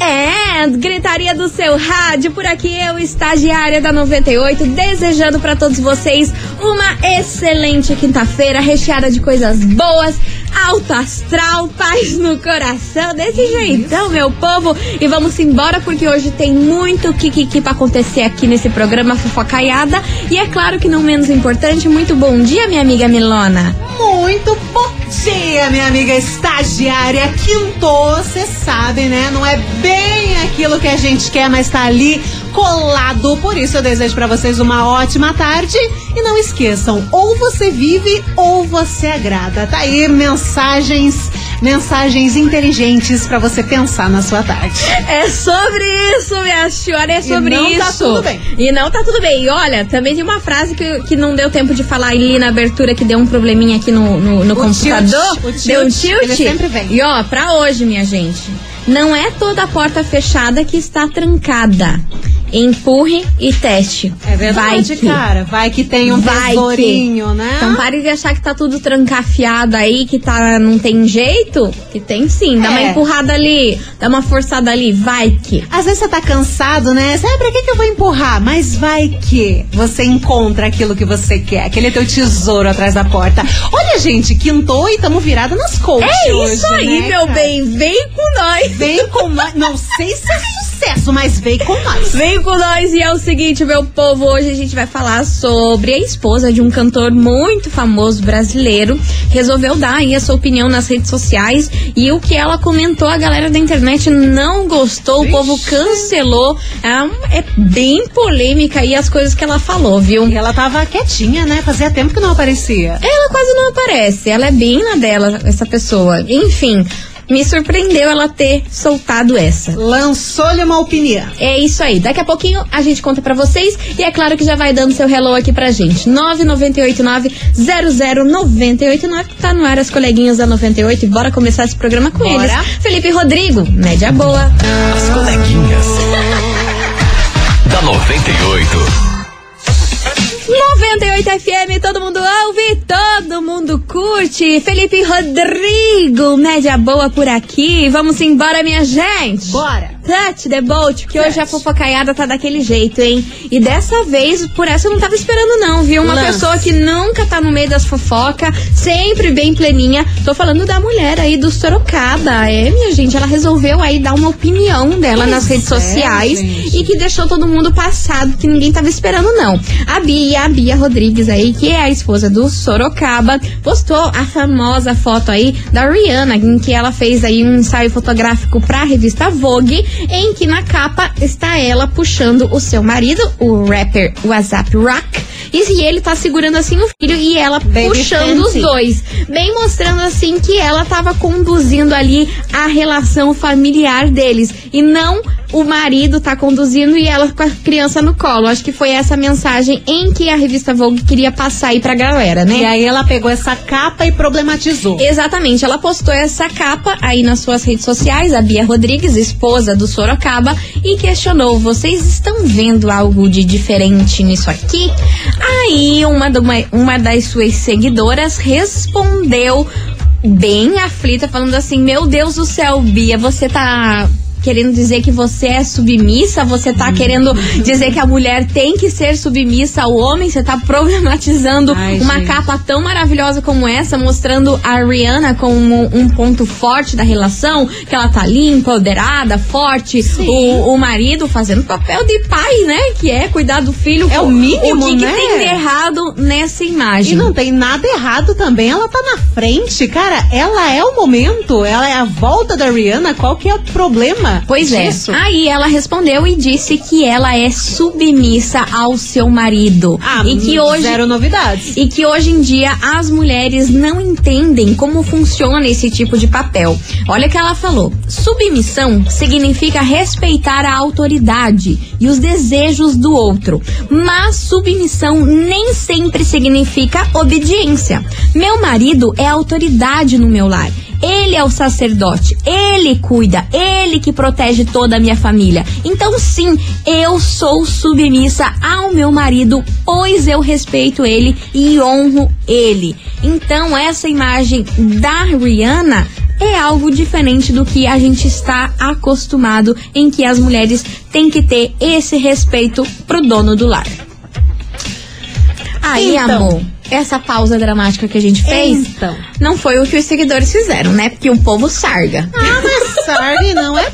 É, gritaria do seu rádio, por aqui eu, estagiária da 98, desejando para todos vocês uma excelente quinta-feira, recheada de coisas boas, alto astral, paz no coração, desse jeitão, meu povo. E vamos embora porque hoje tem muito kikiki pra acontecer aqui nesse programa Fofocaiada. E é claro que não menos importante, muito bom dia, minha amiga Milona. Muito bom dia, minha amiga estagiária. Quintou, você sabe, né? Não é bem aquilo que a gente quer, mas tá ali colado. Por isso eu desejo para vocês uma ótima tarde. E não esqueçam, ou você vive ou você agrada. Tá aí mensagens, mensagens inteligentes para você pensar na sua tarde. É sobre isso, minha senhora, é sobre e não isso. Tá tudo bem. E não tá tudo bem. E olha, também tem uma frase que, que não deu tempo de falar ali na abertura, que deu um probleminha aqui no, no, no computador. tilt, o tilt, deu um tilt. ele sempre vem. E ó, pra hoje, minha gente, não é toda a porta fechada que está trancada. Empurre e teste. É verdade, Vai que. cara. Vai que tem um tesourinho, né? Então pare de achar que tá tudo trancafiado aí, que tá, não tem jeito. Que tem sim. Dá uma É. empurrada ali, dá uma forçada ali, vai que. Às vezes você tá cansado, né? Sabe pra que, que eu vou empurrar? Mas vai que você encontra aquilo que você quer. Aquele teu tesouro atrás da porta. Olha, gente, quintou e tamo virada nas coach É hoje, isso aí, né, meu cara? bem. Vem com nós. Vem com nós. Não sei se é sucesso, mas vem com nós. Vem com nós e é o seguinte, meu povo, hoje a gente vai falar sobre a esposa de um cantor muito famoso brasileiro. Resolveu dar aí a sua opinião nas redes sociais e o que ela comentou, a galera da internet não gostou, o povo cancelou. É, é bem polêmica aí as coisas que ela falou, viu? E ela tava quietinha, né? Fazia tempo que não aparecia. Ela quase não aparece, ela é bem na dela, essa pessoa. Enfim, me surpreendeu ela ter soltado essa. Lançou-lhe uma opinião. É isso aí. Daqui a pouquinho a gente conta pra vocês e é claro que já vai dando seu hello aqui pra gente. 9989-00989 que tá no ar as coleguinhas da 98 e bora começar esse programa com Bora. eles. Felipe Rodrigo, média boa. As coleguinhas. da 98. 98 FM, todo mundo ouve, todo mundo curte. Felipe Rodrigo, média boa por aqui. Vamos embora, minha gente. Bora. Touch the boat, porque hoje a fofocaiada tá daquele jeito, hein? E dessa vez, por essa eu não tava esperando, não, viu? Uma Lance. pessoa que nunca tá no meio das fofocas, sempre bem pleninha. Tô falando da mulher aí do Sorocaba. É, minha gente, ela resolveu aí dar uma opinião dela Pois nas redes é, sociais gente. e que deixou todo mundo passado, que ninguém tava esperando, não. A Bia, a Bia Rodrigues aí, que é a esposa do Sorocaba, postou a famosa foto aí da Rihanna, em que ela fez aí um ensaio fotográfico pra revista Vogue, em que na capa está ela puxando o seu marido, o rapper WhatsApp Rock, e ele tá segurando assim o filho e ela Baby puxando os Fenty. dois. Bem mostrando assim que ela tava conduzindo ali a relação familiar deles. E não o marido tá conduzindo e ela com a criança no colo. Acho que foi essa mensagem em que a revista Vogue queria passar aí pra galera, né? E aí ela pegou essa capa e problematizou. Exatamente, ela postou essa capa aí nas suas redes sociais, a Bia Rodrigues, esposa do Sorocaba, e questionou: vocês estão vendo algo de diferente nisso aqui? Aí uma, uma, uma das suas seguidoras respondeu bem aflita, falando assim: Meu Deus do céu, Bia, você tá. Querendo dizer que você é submissa, você tá querendo dizer que a mulher tem que ser submissa ao homem, você tá problematizando Ai, uma gente. capa tão maravilhosa como essa, mostrando a Rihanna como um ponto forte da relação, que ela tá ali, empoderada, forte, Sim. o, o marido fazendo papel de pai, né? Que é cuidar do filho. É o mínimo, O que, que né? tem de errado nessa imagem? E não tem nada errado também, ela tá na frente, cara, ela é o momento, ela é a volta da Rihanna, qual que é o problema? Pois é. disso? Aí ela respondeu e disse que ela é submissa ao seu marido. Ah, e que hoje zero novidades. e que hoje em dia as mulheres não entendem como funciona esse tipo de papel. Olha o que ela falou. Submissão significa respeitar a autoridade e os desejos do outro. Mas submissão nem sempre significa obediência. Meu marido é autoridade no meu lar. Ele é o sacerdote, ele cuida, ele que protege toda a minha família. Então, sim, eu sou submissa ao meu marido, pois eu respeito ele e honro ele. Então, essa imagem da Rihanna é algo diferente do que a gente está acostumado, em que as mulheres têm que ter esse respeito pro dono do lar. Aí, Então. amor, essa pausa dramática que a gente fez Então. não foi o que os seguidores fizeram, né? Porque o povo sarga. Ah, mas Sargue não é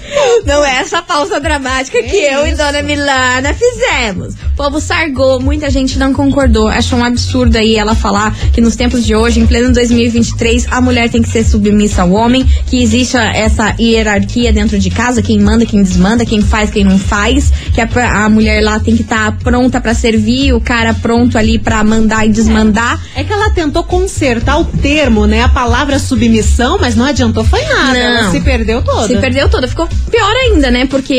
Não é essa pausa dramática que eu e Dona Milana fizemos. O povo sargou, muita gente não concordou. Achou um absurdo aí ela falar que nos tempos de hoje, em pleno 2023, a mulher tem que ser submissa ao homem, que existe essa hierarquia dentro de casa, quem manda, quem desmanda, quem faz, quem não faz, que a, a mulher lá tem que estar pronta pra servir, o cara pronto ali pra mandar e desmandar. É que ela tentou consertar o termo, né? A palavra submissão, mas não adiantou, foi nada. Ela Não. se perdeu toda. Se perdeu toda. Ficou pior ainda, né? Porque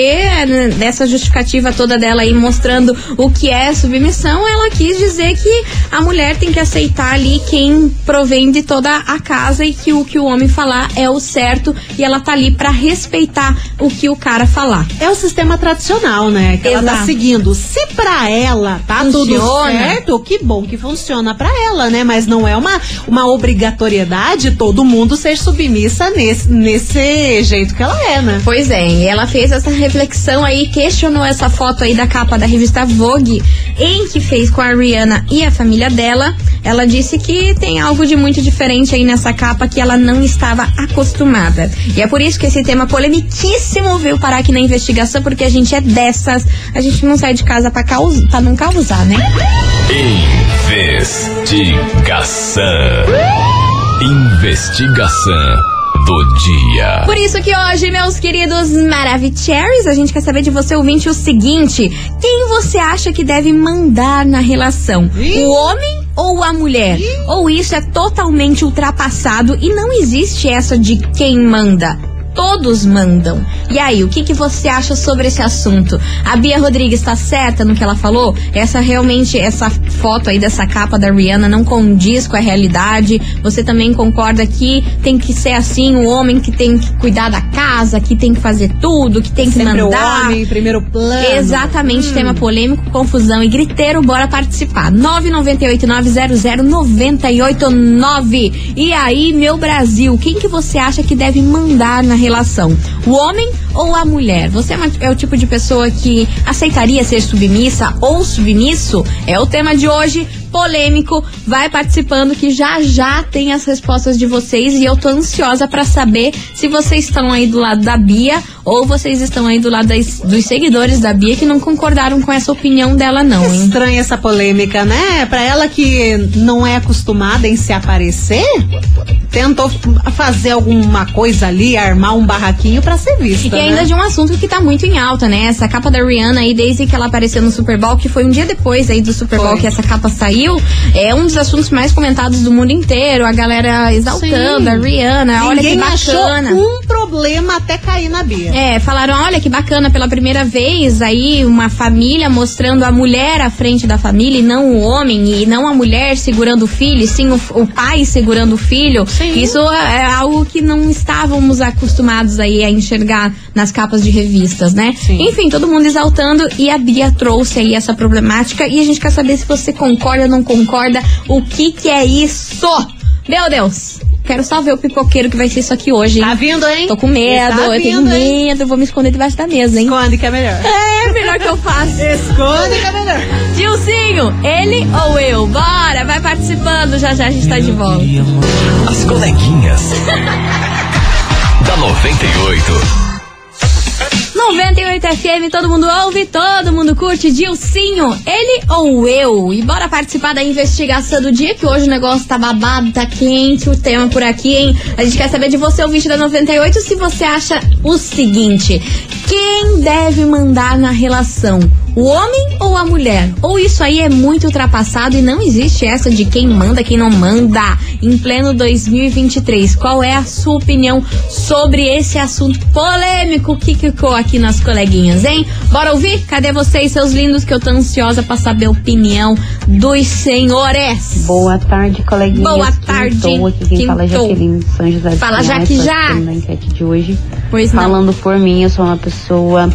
né, nessa justificativa toda dela aí mostrando o que é submissão, ela quis dizer que a mulher tem que aceitar ali quem provém de toda a casa e que o que o homem falar é o certo e ela tá ali pra respeitar o que o cara falar. É o sistema tradicional, né? Que ela tá Exato. seguindo. Se pra ela tá tudo Funciona. certo, que bom que funciona pra ela, né? Mas não é uma, uma obrigatoriedade todo mundo ser submissa nesse, nesse jeito que ela é, né? Pois é, e ela fez essa reflexão aí, questionou essa foto aí da capa da revista Vogue, em que fez com a Rihanna e a família dela. Ela disse que tem algo de muito diferente aí nessa capa que ela não estava acostumada. E é por isso que esse tema polemiquíssimo veio parar aqui na investigação, porque a gente é dessas. A gente não sai de casa pra, caus pra não causar, né? Investigação. Investigação do dia. Por isso que hoje, meus queridos Maravicheries, a gente quer saber de você, ouvinte, o seguinte: quem você acha que deve mandar na relação? Ih. O homem ou a mulher? Ou isso é totalmente ultrapassado e não existe essa de quem manda? Todos mandam. E aí, o que, que você acha sobre esse assunto? A Bia Rodrigues está certa no que ela falou? Essa realmente, essa foto aí dessa capa da Rihanna não condiz com a realidade. Você também concorda que tem que ser assim, o homem que tem que cuidar da casa, que tem que fazer tudo, que tem que Sempre mandar. o homem em primeiro plano. Exatamente, Hum. tema polêmico, confusão e griteiro, bora participar. 998-900-989. E aí, meu Brasil, quem que você acha que deve mandar na relação? O homem ou a mulher? Você é, uma- é o tipo de pessoa que aceitaria ser submissa ou submisso? É o tema de hoje. Polêmico, vai participando que já já tem as respostas de vocês e eu tô ansiosa pra saber se vocês estão aí do lado da Bia ou vocês estão aí do lado das- dos seguidores da Bia que não concordaram com essa opinião dela não, hein? Estranha essa polêmica, né? Pra ela que não é acostumada em se aparecer, tentou fazer alguma coisa ali, armar um barraquinho pra ser vista. E que né? ainda de um assunto que tá muito em alta, né? Essa capa da Rihanna aí, desde que ela apareceu no Super Bowl, que foi um dia depois aí do Super Bowl Foi. que essa capa saiu, é um dos assuntos mais comentados do mundo inteiro. A galera exaltando Sim. a Rihanna, olha que Ninguém bacana. achou um problema até cair na Bia. É, falaram, olha que bacana, pela primeira vez aí uma família mostrando a mulher à frente da família e não o homem, e não a mulher segurando o filho, e sim o, o pai segurando o filho. Sim. Isso é algo que não estávamos acostumados aí a enxergar nas capas de revistas, né? Sim. Enfim, todo mundo exaltando e a Bia trouxe aí essa problemática e a gente quer saber se você concorda não concorda, o que que é isso? Meu Deus! Quero só ver o pipoqueiro que vai ser isso aqui hoje, hein? Tá vindo, hein? Tô com medo, Tá eu tenho vindo, hein? medo, eu vou me esconder debaixo da mesa, hein? Esconde que é melhor. É, melhor que eu faço. Esconde que é melhor. Tiozinho, ele ou eu? Bora, vai participando, já já a gente tá de volta. As coleguinhas. da 98. 98 FM, todo mundo ouve, todo mundo curte. Dilcinho, ele ou eu? E bora participar da investigação do dia, que hoje o negócio tá babado, tá quente, o tema por aqui, hein? A gente quer saber de você, ouvinte da 98, se você acha o seguinte: quem deve mandar na relação? O homem ou a mulher? Ou isso aí é muito ultrapassado e não existe essa de quem manda, quem não manda em pleno 2023? Qual é a sua opinião sobre esse assunto polêmico que ficou aqui nas coleguinhas, hein? Bora ouvir? Cadê vocês, seus lindos, que eu tô ansiosa pra saber a opinião dos senhores? Boa tarde, coleguinhas. Boa tarde. Quintou, aqui quem fala é Quintou. Jaqueline de São José Fala, Pinhais, já. participando da enquete de hoje. Pois não. Falando por mim, eu sou uma pessoa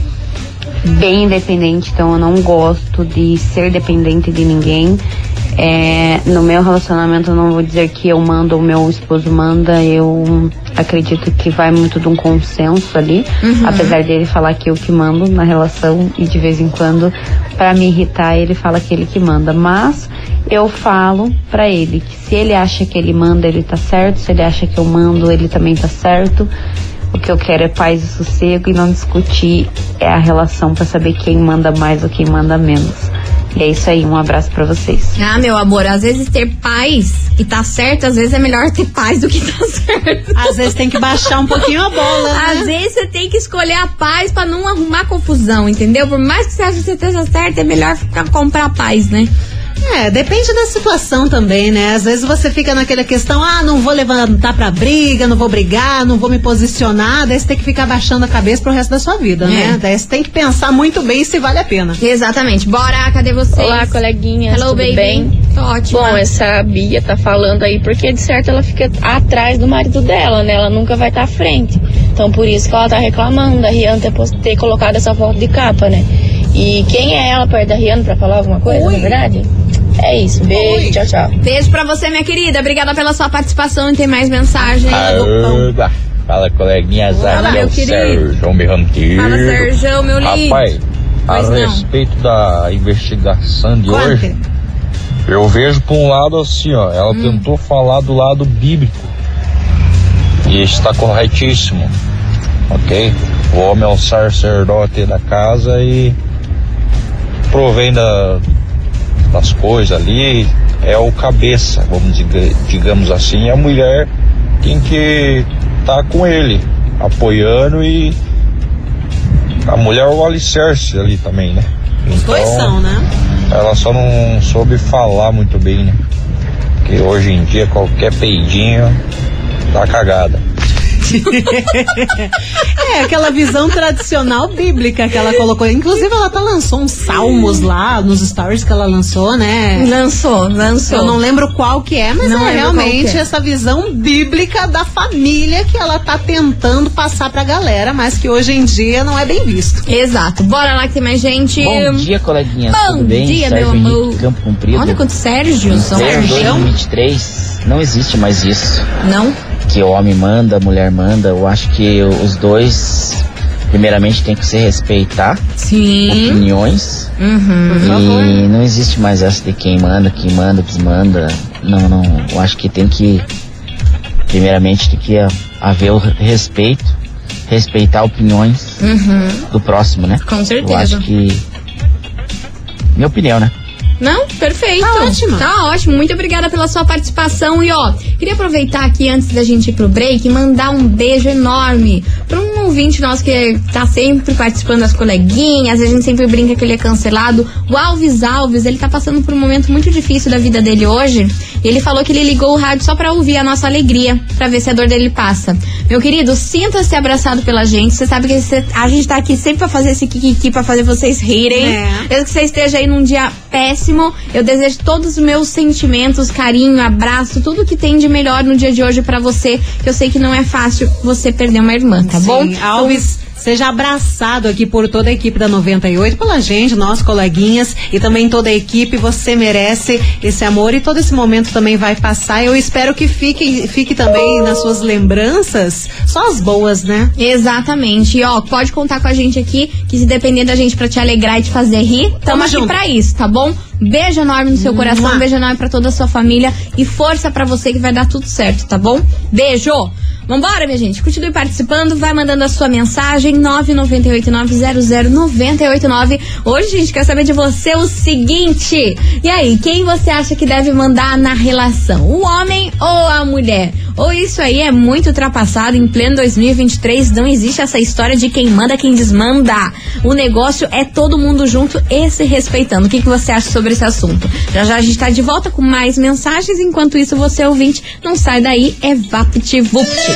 bem independente, então eu não gosto de ser dependente de ninguém. É, no meu relacionamento, eu não vou dizer que eu mando ou meu esposo manda, eu acredito que vai muito de um consenso ali, Uhum. apesar dele falar que eu que mando na relação e de vez em quando, pra me irritar, ele fala que ele que manda. Mas eu falo pra ele que se ele acha que ele manda, ele tá certo, se ele acha que eu mando, ele também tá certo. O que eu quero é paz e sossego e não discutir é a relação pra saber quem manda mais ou quem manda menos. E é isso aí, um abraço pra vocês. Ah, meu amor, às vezes ter paz e tá certo, às vezes é melhor ter paz do que tá certo. Às vezes tem que baixar um pouquinho a bola, né? Às vezes você tem que escolher a paz pra não arrumar confusão, entendeu? Por mais que você ache que você esteja certo, é melhor ficar comprar paz, né? É, depende da situação também, né? Às vezes você fica naquela questão, ah, não vou levantar pra briga, não vou brigar, não vou me posicionar, daí você tem que ficar baixando a cabeça pro resto da sua vida, É. né? Daí você tem que pensar muito bem se vale a pena. Exatamente. Bora, cadê vocês? Olá, coleguinhas, Hello, tudo baby. bem? Tô ótima. Bom, essa Bia tá falando aí porque de certo ela fica atrás do marido dela, né? Ela nunca vai estar à frente. Então por isso que ela tá reclamando da Rihanna ter, ter colocado essa foto de capa, né? E quem é ela perto da Rihanna pra falar alguma coisa, na verdade? É isso. Beijo, tchau, tchau. Beijo pra você, minha querida. Obrigada pela sua participação e tem mais mensagem. Aoba. Fala, coleguinhas. Fala, é meu o querido. Sérgio Berranteiro. Fala, Sérgio, meu lindo. Rapaz, a Pois não. respeito da investigação de Conte. hoje, eu vejo por um lado assim, ó, ela Hum. tentou falar do lado bíblico. E está corretíssimo. Ok? O homem é o sacerdote da casa e provém da, das coisas ali, é o cabeça, vamos diga- digamos assim, e a mulher tem que estar com ele, apoiando e a mulher é o alicerce ali também, né? Os dois Então, são, né? Ela só não soube falar muito bem, né? Porque hoje em dia qualquer peidinho tá cagada. É, aquela visão tradicional bíblica que ela colocou. Inclusive, ela até lançou uns salmos lá nos stories que ela lançou, né? Lançou, lançou. Eu não lembro qual que é, mas Não é realmente é. essa visão bíblica da família que ela tá tentando passar pra galera, mas que hoje em dia não é bem visto. Exato. Bora lá que tem mais gente. Bom dia, coleguinhas. Bom Tudo bem? dia, Sérgio meu amor. Campo Comprido. Olha quanto Sérgio. Sérgio. 2023, não existe mais isso. Não? Que o homem manda, a mulher manda. Eu acho que os dois, primeiramente, tem que se respeitar Sim. opiniões. Uhum. E não existe mais essa de quem manda, quem manda, desmanda. Não, não. Eu acho que tem que, primeiramente, tem que haver o respeito, respeitar opiniões Uhum. do próximo, né? Com Eu certeza. acho que. Minha opinião, né? Não, perfeito. Tá ótimo. Tá ótimo. Muito obrigada pela sua participação. E ó, queria aproveitar aqui antes da gente ir pro break e mandar um beijo enorme pra um ouvinte nosso que tá sempre participando das coleguinhas. A gente sempre brinca que ele é cancelado. O Alves Alves, ele tá passando por um momento muito difícil da vida dele hoje. E ele falou que ele ligou o rádio só pra ouvir a nossa alegria, pra ver se a dor dele passa. Meu querido, sinta-se abraçado pela gente. Você sabe que cê- a gente tá aqui sempre pra fazer esse kikiki, pra fazer vocês rirem. É. Mesmo que você esteja aí num dia péssimo, eu desejo todos os meus sentimentos, carinho, abraço, tudo que tem de melhor no dia de hoje pra você, que eu sei que não é fácil você perder uma irmã, tá bom? Sim, Alves, seja abraçado aqui por toda a equipe da 98, pela gente, nós coleguinhas e também toda a equipe. Você merece esse amor e todo esse momento também vai passar. Eu espero que fique, fique também nas suas lembranças só as boas, né? Exatamente. E ó, pode contar com a gente aqui, que se depender da gente pra te alegrar e te fazer rir, tamo aqui junto. pra isso, tá bom? Beijo enorme no seu coração, Mua. beijo enorme pra toda a sua família e força pra você que vai dar tudo certo, tá bom? Beijo! Vambora, minha gente. Continue participando, vai mandando a sua mensagem 998900989. Hoje a gente quer saber de você o seguinte: e aí, quem você acha que deve mandar na relação? O homem ou a mulher? Ou isso aí é muito ultrapassado em pleno 2023? Não existe essa história de quem manda, quem desmanda. O negócio é todo mundo junto e se respeitando. O que, que você acha sobre esse assunto? Já já a gente tá de volta com mais mensagens. Enquanto isso, você ouvinte, não sai daí, é VaptVupt.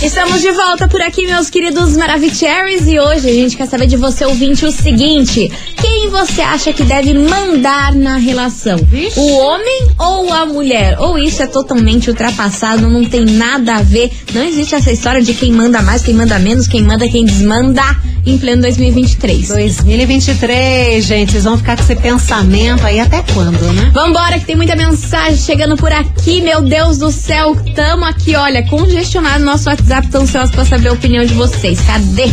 Estamos de volta por aqui, meus queridos Maravicheries, e hoje a gente quer saber de você, ouvinte, o seguinte: quem você acha que deve mandar na relação? O homem ou a mulher? Ou isso é totalmente ultrapassado, não tem nada a ver, não existe essa história de quem manda mais, quem manda menos, quem manda, quem desmanda em pleno 2023. 2023, gente, vocês vão ficar com esse pensamento aí até quando, né? Vambora, que tem muita mensagem chegando por aqui, meu Deus do céu. Tamo aqui, olha, congestionado no nosso WhatsApp, tão ansiosos pra saber a opinião de vocês. Cadê?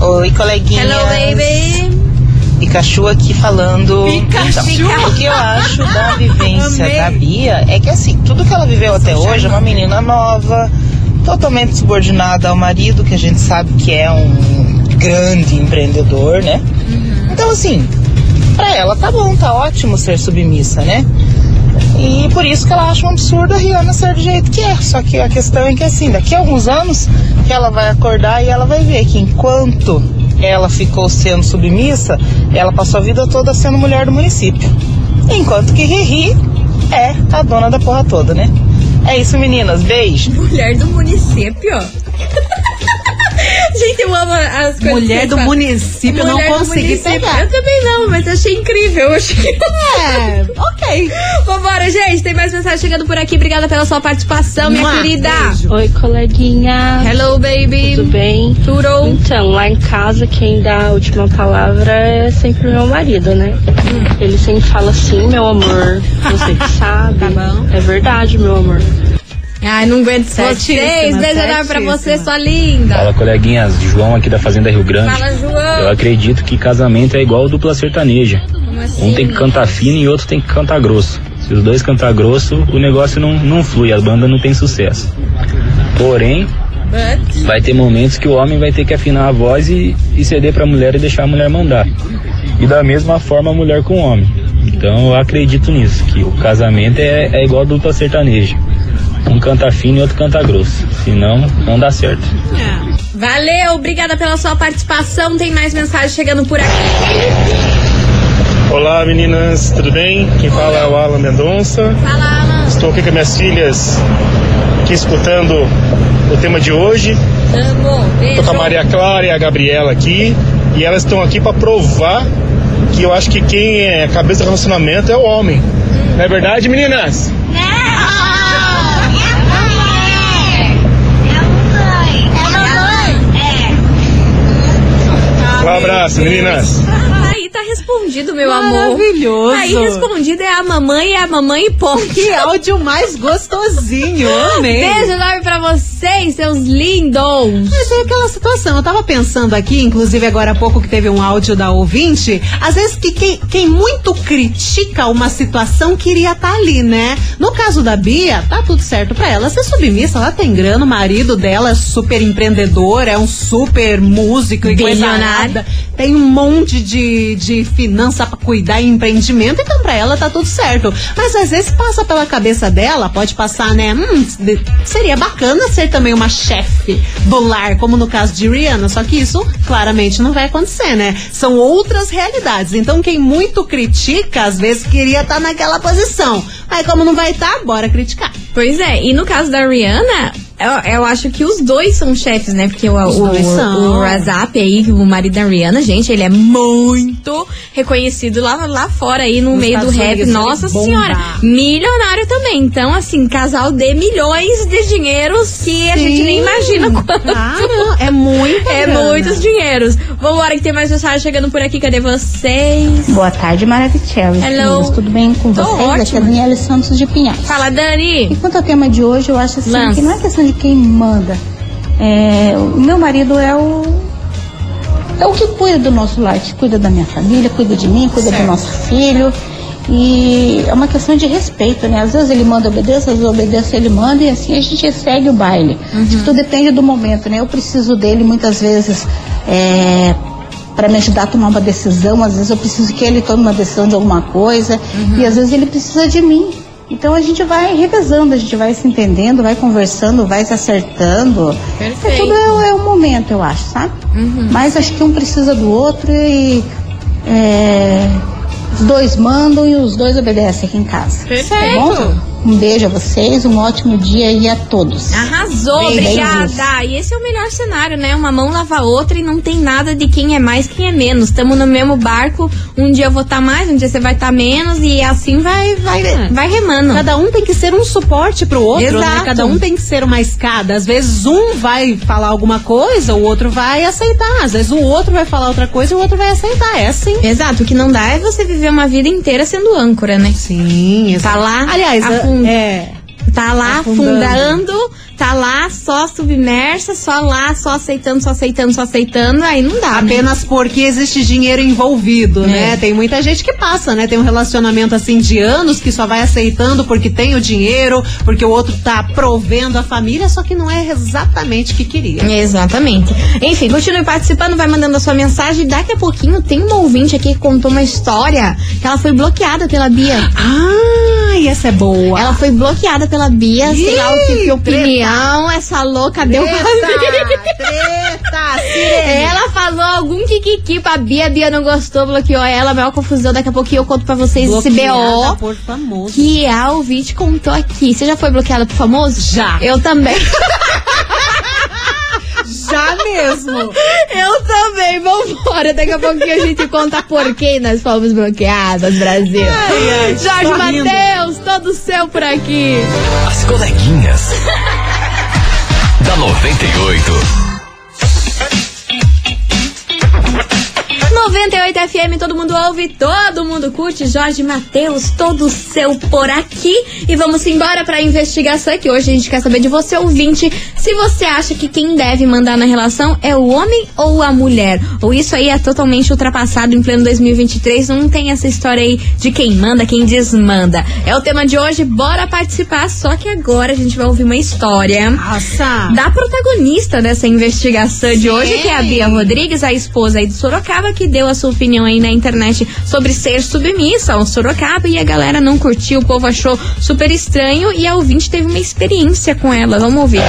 Oi, coleguinha. Hello, baby. Pikachu aqui falando. Pikachu. Então, o que eu acho da vivência Amei. da Bia é que assim, tudo que ela viveu até hoje é uma menina nova, totalmente subordinada ao marido, que a gente sabe que é um grande empreendedor, né? Então assim, pra ela tá bom, tá ótimo ser submissa, né? E por isso que ela acha um absurdo a Rihanna ser do jeito que é. Só que a questão é que assim, daqui a alguns anos ela vai acordar e ela vai ver que enquanto ela ficou sendo submissa, ela passou a vida toda sendo mulher do município. Enquanto que Riri é a dona da porra toda, né? É isso, meninas. Beijo. Mulher do município. Gente, eu amo as coisas. Mulher que do município, eu não Mulher do consegui pegar. Eu também não, mas achei incrível. Eu achei... É, ok. Vambora, gente. Tem mais mensagem chegando por aqui. Obrigada pela sua participação, minha Mua, querida. beijo. Oi, coleguinha. Hello, baby. Tudo bem? Tudo? Então, lá em casa, quem dá a última palavra é sempre meu marido, né? Ele sempre fala assim, meu amor, você que sabe. Tá bom. É verdade, meu amor. Ai, não aguento vocês. Beijo enorme pra você, sua linda. Fala coleguinhas, João aqui da Fazenda Rio Grande. Fala, João. Eu acredito que casamento é igual dupla sertaneja. Assim? Um tem que cantar fino e outro tem que cantar grosso. Se os dois cantar grosso, o negócio não, não flui, a banda não tem sucesso. Porém, vai ter momentos que o homem vai ter que afinar a voz e, e ceder pra mulher e deixar a mulher mandar. E da mesma forma a mulher com o homem. Então eu acredito nisso, que o casamento é, é igual dupla sertaneja. Um canta fino e outro canta grosso. Senão, não dá certo. Valeu, obrigada pela sua participação. Tem mais mensagem chegando por aqui. Olá meninas, tudo bem? Quem fala é o Alan Mendonça. Fala, Alan. Estou aqui com minhas filhas aqui escutando o tema de hoje. Amo. Beijo. Estou com a Maria Clara e a Gabriela aqui e elas estão aqui para provar que eu acho que quem é a cabeça do relacionamento é o homem. Não é verdade, meninas? Um abraço, meninas. Tá respondido, meu amor. Maravilhoso. Aí respondido é a mamãe, é a mamãe e ponto. Que áudio mais gostosinho, amei. Beijo enorme pra vocês, seus lindos. Mas é aquela situação, eu tava pensando aqui, inclusive agora há pouco que teve um áudio da ouvinte, às vezes que quem, quem muito critica uma situação queria estar ali, né? No caso da Bia, tá tudo certo pra ela ser submissa, ela tem grana, o marido dela é super empreendedor, é um super músico e coisa nada, tem um monte de, de finança pra cuidar e empreendimento, então pra ela tá tudo certo. Mas às vezes passa pela cabeça dela, pode passar, né? Hum, seria bacana ser também uma chefe do lar, como no caso de Rihanna, só que isso claramente não vai acontecer, né? São outras realidades. Então quem muito critica, às vezes queria estar naquela posição. Mas como não vai estar, bora criticar. Pois é, e no caso da Rihanna, eu, eu acho que os dois são chefes, né? Porque o, o, o Razap aí, o marido da Rihanna, gente, ele é muito reconhecido lá, lá fora aí no Nos meio do Estados rap. Unidos, Nossa senhora, milionário também. Então, assim, casal de milhões de dinheiros que a gente nem imagina quanto. Claro, é muito. É muitos dinheiros. Vambora que tem mais mensagem chegando por aqui. Cadê vocês? Boa tarde, Maravichelas. Hello. Meninas, Tudo bem com Tô vocês? Aqui é Daniela Santos de Pinhais. Fala, Dani. E quanto ao tema de hoje, eu acho assim Lance. que não é questão de quem manda. É, o meu marido é o é o que cuida do nosso lar, que cuida da minha família, cuida de mim, cuida do nosso filho. E é uma questão de respeito, né? Às vezes ele manda obedecer, às vezes obedece, ele manda e assim a gente segue o baile. Que tudo depende do momento, né? Eu preciso dele muitas vezes é, para me ajudar a tomar uma decisão, às vezes eu preciso que ele tome uma decisão de alguma coisa e às vezes ele precisa de mim. Então a gente vai revezando, a gente vai se entendendo, vai conversando, vai se acertando. Perfeito. É tudo é, é um momento, eu acho, sabe? Mas acho que um precisa do outro e é, os dois mandam e os dois obedecem aqui em casa. Perfeito. Tá bom? Um beijo a vocês, um ótimo dia aí a todos. Arrasou, Beijos. obrigada. E esse é o melhor cenário, né? Uma mão lava a outra e não tem nada de quem é mais, quem é menos. Estamos no mesmo barco. Um dia eu vou estar mais, um dia você vai estar menos e assim vai, vai, vai remando. Cada um tem que ser um suporte pro outro, né? Exato. Cada um tem que ser uma escada. Às vezes um vai falar alguma coisa, o outro vai aceitar. Às vezes o outro vai falar outra coisa e o outro vai aceitar. É assim. Exato, o que não dá é você viver uma vida inteira sendo âncora, né? Sim, Tá lá, Aliás, afund- é. Tá lá Afundando. afundando, tá lá só submersa, só lá, só aceitando, só aceitando, só aceitando, aí não dá. né? Apenas porque existe dinheiro envolvido, É. né? Tem muita gente que passa, né? Tem um relacionamento assim de anos que só vai aceitando porque tem o dinheiro, porque o outro tá provendo a família, só que não é exatamente o que queria. Exatamente. Enfim, continue participando, vai mandando a sua mensagem. Daqui a pouquinho tem uma ouvinte aqui que contou uma história que ela foi bloqueada pela Bia. Ah, essa é boa. Ela foi bloqueada pela Bia, sei lá o que, que opinião essa louca deu pra Bia. treta, sirene. Ela falou algum kikiki pra Bia, a Bia não gostou, bloqueou ela, maior confusão. Daqui a pouquinho eu conto pra vocês esse Bloqueada BO por famoso. que a ouvinte contou aqui. Você já foi bloqueada por famoso? Já. Eu também. Mesmo. Eu também, vambora. Daqui a pouquinho a gente conta por que nós fomos bloqueadas, Brasil. Ai, ai, Jorge. Matheus, todo seu por aqui. As coleguinhas. da 98. 98 FM, todo mundo ouve, todo mundo curte. Jorge Matheus, todo seu por aqui. E vamos embora pra investigação que hoje a gente quer saber de você, ouvinte, se você acha que quem deve mandar na relação é o homem ou a mulher. Ou isso aí é totalmente ultrapassado em pleno 2023. Não tem essa história aí de quem manda, quem desmanda. É o tema de hoje, bora participar. Só que agora a gente vai ouvir uma história Nossa. da protagonista dessa investigação de hoje, que é a Bia Rodrigues, a esposa aí de Sorocaba, que deu a sua opinião aí na internet sobre ser submissa ao Sorocaba e a galera não curtiu, o povo achou super estranho e a ouvinte teve uma experiência com ela. Vamos ouvir.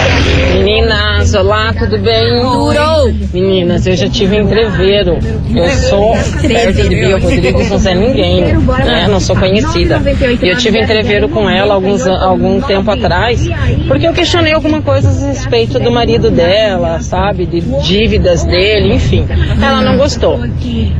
Meninas, olá, tudo bem? Durou! Meninas, eu já tive entreveiro. Eu sou perto de Bia Rodrigues, não sei ninguém, né? Não sou conhecida. E eu tive entreveiro com ela alguns, algum tempo atrás, porque eu questionei alguma coisa a respeito do marido dela, sabe? De dívidas dele, enfim. Ela não gostou.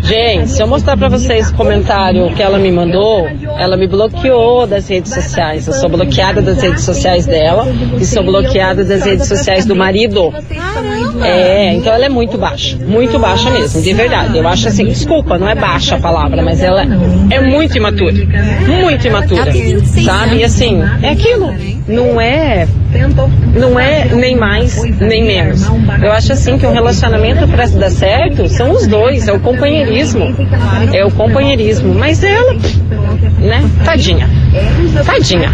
Gente, se eu mostrar pra vocês o comentário que ela me mandou, ela me bloqueou das redes sociais. Eu sou bloqueada das redes sociais dela e sou bloqueada das redes sociais do marido. É, então ela é muito baixa. Muito baixa mesmo, de verdade. Eu acho assim, desculpa, não é baixa a palavra, mas ela é muito imatura. Muito imatura. Sabe? E assim, é aquilo. Não é. Não é nem mais, nem menos. Eu acho assim que um relacionamento pra dar certo são os dois, é o companheirismo. É o companheirismo. Mas ela, né? Tadinha. Tadinha.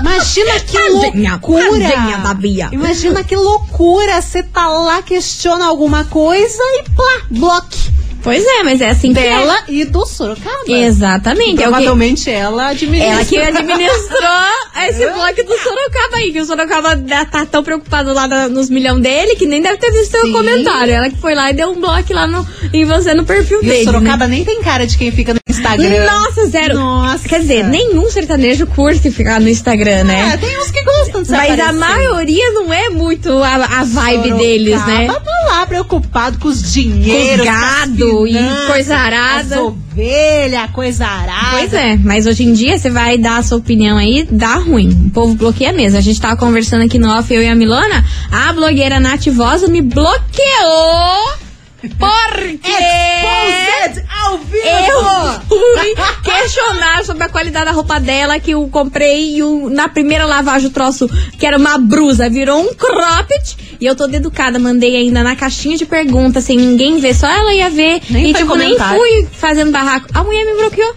Imagina que Tadinha, loucura! tadinha da Bia. Imagina que loucura! Você tá lá, questiona alguma coisa e plá, bloque Pois é, mas é assim que é. dela e do Sorocaba. Exatamente. É o que... Provavelmente ela administra. Ela que administrou esse bloco do Sorocaba aí, que o Sorocaba tá tão preocupado lá nos milhões dele que nem deve ter visto o Sim. comentário. Ela que foi lá e deu um bloco lá no, em você no perfil E dele. o Sorocaba né? nem tem cara de quem fica no Instagram. Nossa, zero. Nossa. Quer dizer, nenhum sertanejo curte ficar no Instagram, É, né? tem uns que gostam de Mas a aparecer. maioria não é muito a, a vibe Sorocaba deles, né? tá lá preocupado com os dinheiros, Com gado e coisa arada. As ovelhas, coisa arada. Pois é, mas hoje em dia você vai dar a sua opinião aí, dá ruim. O povo bloqueia mesmo. A gente tava conversando aqui no off, eu e a Milona. A blogueira Nath Vosa me bloqueou. Porque Exposed ao vivo! eu fui questionar sobre a qualidade da roupa dela que eu comprei e o- na primeira lavagem o troço, que era uma brusa, virou um cropped. E eu tô educada, mandei ainda na caixinha de perguntas, sem ninguém ver, só ela ia ver. Nem e tipo, nem fui fazendo barraco. A mulher me bloqueou.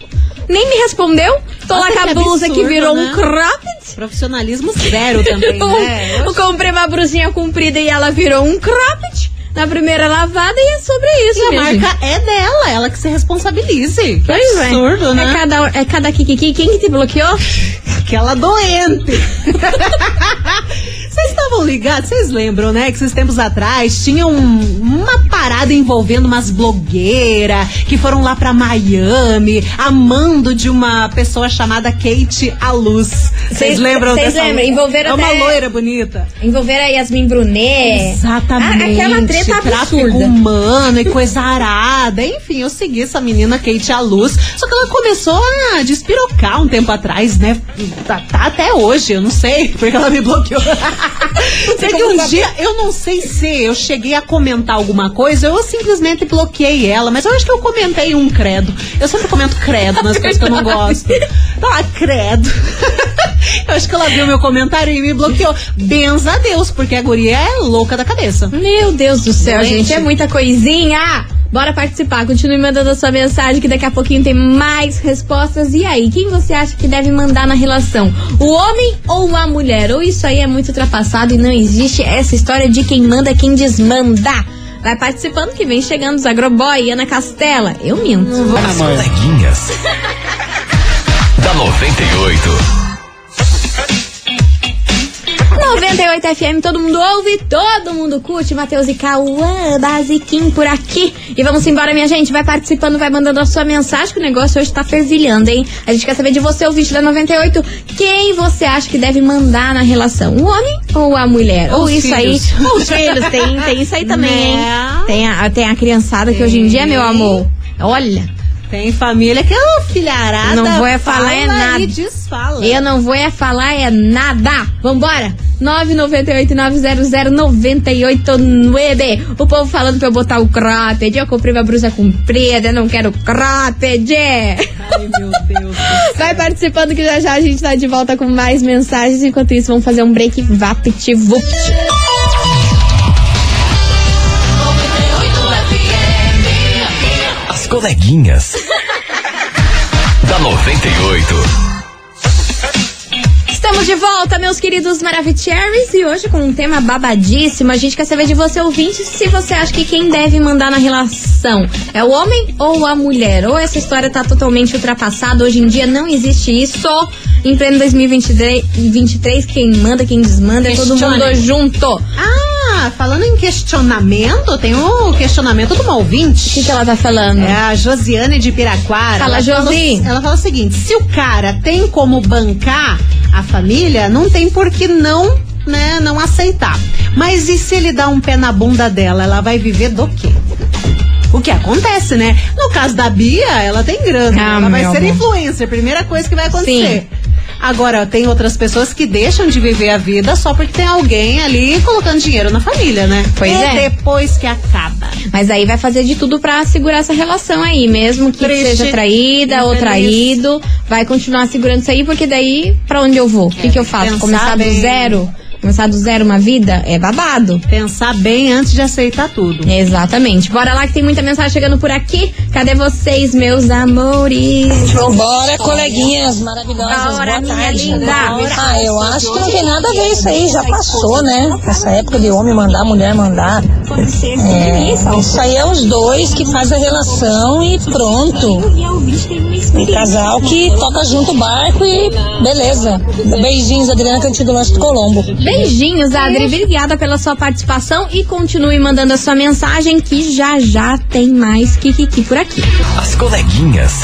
Nem me respondeu. Tô Nossa, lá com a que blusa que absurdo, virou né? um cropped. Profissionalismo zero também, né? eu comprei uma brusinha comprida e ela virou um cropped na primeira lavada e é sobre isso, E a marca é dela, ela que se responsabilize. Que Pois é. absurdo, né? É cada, é cada kikiki. Quem que te bloqueou? Aquela doente. Vocês estavam ligados? Vocês lembram, né? Que esses tempos atrás tinha um- uma parada envolvendo umas blogueiras que foram lá pra Miami, amando de uma pessoa chamada Kate Aluz. Vocês Cês- lembram cês dessa? lembram? Envolveram É uma até- loira bonita. Envolver a Yasmin Brunet. Exatamente. Ah, aquela treta absurda. humano e coisa arada. Enfim, eu segui essa menina Kate à luz. Só que ela começou a despirocar um tempo atrás, né? Tá, tá até hoje, eu não sei, porque ela me bloqueou. Sei que um dia, eu não sei se eu cheguei a comentar alguma coisa, eu simplesmente bloqueei ela, mas eu acho que eu comentei um credo. Eu sempre comento credo nas coisas que eu não gosto. Tá lá, credo. eu acho que ela viu meu comentário e me bloqueou. Benza a Deus, porque a guria é louca da cabeça. Meu Deus do céu, Doente. gente. É muita coisinha. Bora participar. Continue mandando a sua mensagem que daqui a pouquinho tem mais respostas. E aí, quem você acha que deve mandar na relação? O homem ou a mulher? Ou isso aí é muito ultrapassado e não existe essa história de quem manda, quem desmanda? Vai participando que vem chegando os Agroboy, Ana Castela. Eu minto. As coleguinhas. da 98. 98 FM, todo mundo ouve, todo mundo curte. Matheus e Cauã, basiquinho por aqui. E vamos embora, minha gente. Vai participando, vai mandando a sua mensagem, que o negócio hoje tá fervilhando, hein? A gente quer saber de você, ouvinte da 98, quem você acha que deve mandar na relação? O homem ou a mulher? ou Os isso filhos. aí. Ou os filhos, tem, tem isso aí também, hein? Né? Tem a, tem a criançada que hoje em dia, meu amor. Olha. Tem família que é uma filharada. Não vou é falar é nada. E desfala. Eu não vou é falar é nada. Vambora! 998-900-989. O povo falando pra eu botar o cropped. Eu comprei uma blusa comprida, eu não quero cropped. Ai, meu Deus. Vai participando que já já a gente tá de volta com mais mensagens. Enquanto isso, vamos fazer um break vapt-vupt. Coleguinhas. da 98. Estamos de volta, meus queridos Maravicheries, e hoje com um tema babadíssimo. A gente quer saber de você, ouvinte, se você acha que quem deve mandar na relação é o homem ou a mulher. Ou essa história tá totalmente ultrapassada. Hoje em dia não existe isso. Em pleno 2023, 23, quem manda, quem desmanda, é todo mundo junto. Ah, falando em questionamento, tem o questionamento de uma ouvinte. O que, que ela tá falando? É a Josiane de Piraquara. Fala, ela Josi. Ela fala o seguinte: se o cara tem como bancar a família, não tem por que não, né, não aceitar. Mas e se ele dá um pé na bunda dela, ela vai viver do quê? O que acontece, né? No caso da Bia, ela tem grana. Ah, ela vai ser amor. influencer, primeira coisa que vai acontecer. Agora, tem outras pessoas que deixam de viver a vida só porque tem alguém ali colocando dinheiro na família, né? Pois e é. depois que acaba. Mas aí vai fazer de tudo pra segurar essa relação aí, mesmo que Triste, seja traída ou infeliz. traído, vai continuar segurando isso aí, porque daí pra onde eu vou? O que, que eu faço? Começar do bem. zero? Começar do zero uma vida? É babado. Pensar bem antes de aceitar tudo. Exatamente. Bora lá que tem muita mensagem chegando por aqui. Cadê vocês, meus amores? Bora, coleguinhas maravilhosas. Bora, Boa minha tarde. linda. Ah, eu acho que não tem nada a ver isso aí, já passou, né? Essa época de homem mandar, mulher mandar. É, isso aí é os dois que fazem a relação e pronto. Um casal que toca junto o barco e beleza. Beijinhos, Adriana Cantido Lanche do Colombo. Beijinhos, Adri. Obrigada pela sua participação e continue mandando a sua mensagem que já já tem mais Kikiki por aqui. As coleguinhas.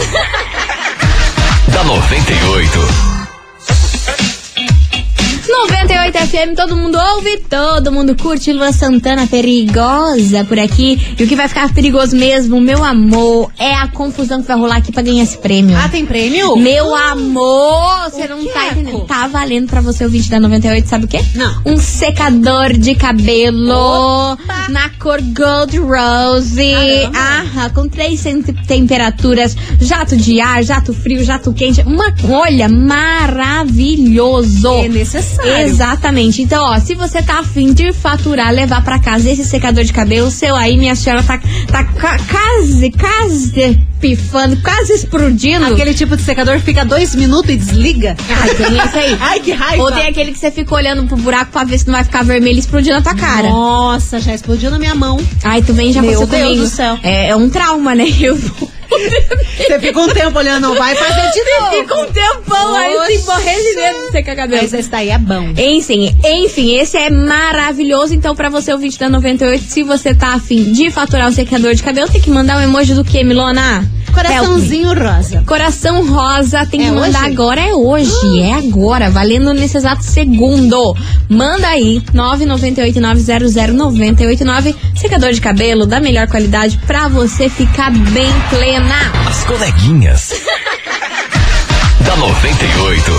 da 98. 98 FM, todo mundo ouve, todo mundo curte. Lua Santana perigosa por aqui. E o que vai ficar perigoso mesmo, meu amor, é a confusão que vai rolar aqui pra ganhar esse prêmio. Ah, tem prêmio? Meu amor, você não tá entendendo. Tá valendo pra você o 20 da 98, sabe o quê? Não. Um secador de cabelo na cor Gold Rose. Ah, com três tem- temperaturas, jato de ar, jato frio, jato quente. Uma, olha, maravilhoso. É necessário. Exatamente. Então, ó, se você tá afim de faturar, levar pra casa esse secador de cabelo, seu aí, minha senhora, tá, tá quase, quase pifando, quase explodindo. Aquele tipo de secador que fica dois minutos e desliga. Ai, tem esse aí. Ai, que raiva. Ou tem aquele que você fica olhando pro buraco pra ver se não vai ficar vermelho e explodir na tua cara. Nossa, já explodiu na minha mão. Ai, tu vem já Meu passou Deus comigo. do céu. É, é um trauma, né? Eu Você fica um tempo olhando, não vai fazer de novo. Fica um tempão aí, sem morrer de medo de secar cabelo. Mas esse daí é bom. Enfim, enfim, esse é maravilhoso. Então, pra você, o 20 da 98, se você tá afim de faturar um secador de cabelo, tem que mandar um emoji do que, Milona? Coraçãozinho rosa. Coração rosa, tem que É mandar hoje? agora, é hoje, é agora, valendo nesse exato segundo. Manda aí, 998-900-989, secador de cabelo da melhor qualidade pra você ficar bem plena. As coleguinhas. da 98.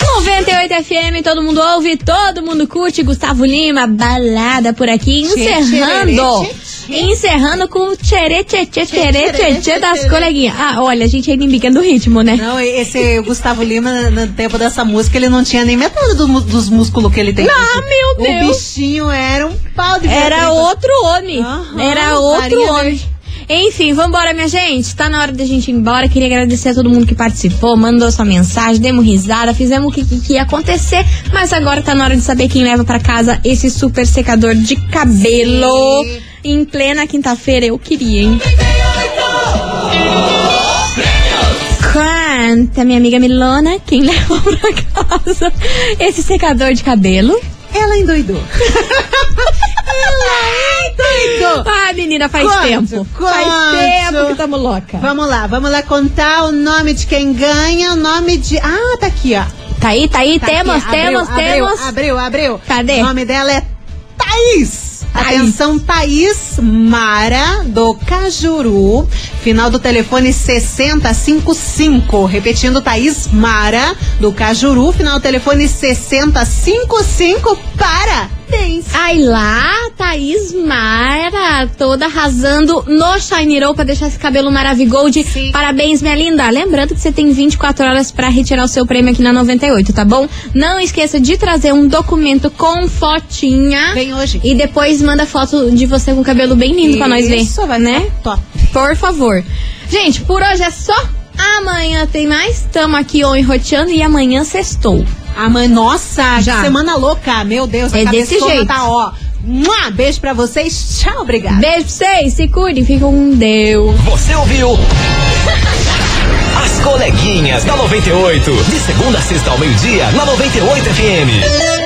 98 FM, todo mundo ouve, todo mundo curte. Gustavo Lima, balada por aqui, Tchê, encerrando. Encerrando com o tcherê, tchê, tchê, tcherê, tchê, tchê das coleguinhas. Ah, olha, a gente ainda embica do ritmo, né? Não, esse Gustavo Lima, no tempo dessa música, ele não tinha nem metade do dos músculos que ele tem. Ah, meu O Deus. bichinho era um pau de Era outro homem. Aham, Era outro homem. verde. Enfim, vambora, minha gente. Tá na hora da gente ir embora. Queria agradecer a todo mundo que participou, mandou sua mensagem, demos risada, fizemos o que, que, que ia acontecer. Mas agora tá na hora de saber quem leva pra casa esse super secador de cabelo. Em plena quinta-feira, eu queria, hein? Conta, minha amiga Milona, quem leva pra casa esse secador de cabelo? Ela endoidou. Ela endoidou. Ah, menina, faz tempo. Faz tempo que tamo louca. Vamos lá, vamos lá contar o nome de quem ganha, o nome de. Ah, tá aqui, ó. Tá aí, tá aí, Tá temos, aqui, abriu, temos, abriu, temos. Abriu, abriu. Cadê? O nome dela é Thaís. Atenção, Thaís Mara, do Cajuru. Final do telefone 6055. Repetindo, Thaís Mara, do Cajuru. Final do telefone 6055. Parabéns. Ai lá, Thaís Mara, toda arrasando no Shine Roll pra deixar esse cabelo maravigold. Parabéns, minha linda. Lembrando que você tem 24 horas pra retirar o seu prêmio aqui na 98, tá bom? Não esqueça de trazer um documento com fotinha. Vem hoje. E depois manda foto de você com o cabelo bem lindo pra nós ver. Isso, vai né? top. Por favor. Gente, por hoje é só. Amanhã tem mais. Tamo aqui on roteando e amanhã sextou. Amanhã, nossa, Já. que semana louca. Meu Deus, a É desse jeito. tá, ó. Mua, beijo pra vocês. Tchau, obrigada. Beijo pra vocês, se cuidem, fiquem com Deus. Você ouviu? As coleguinhas da 98. De segunda a sexta ao meio-dia, na 98 FM.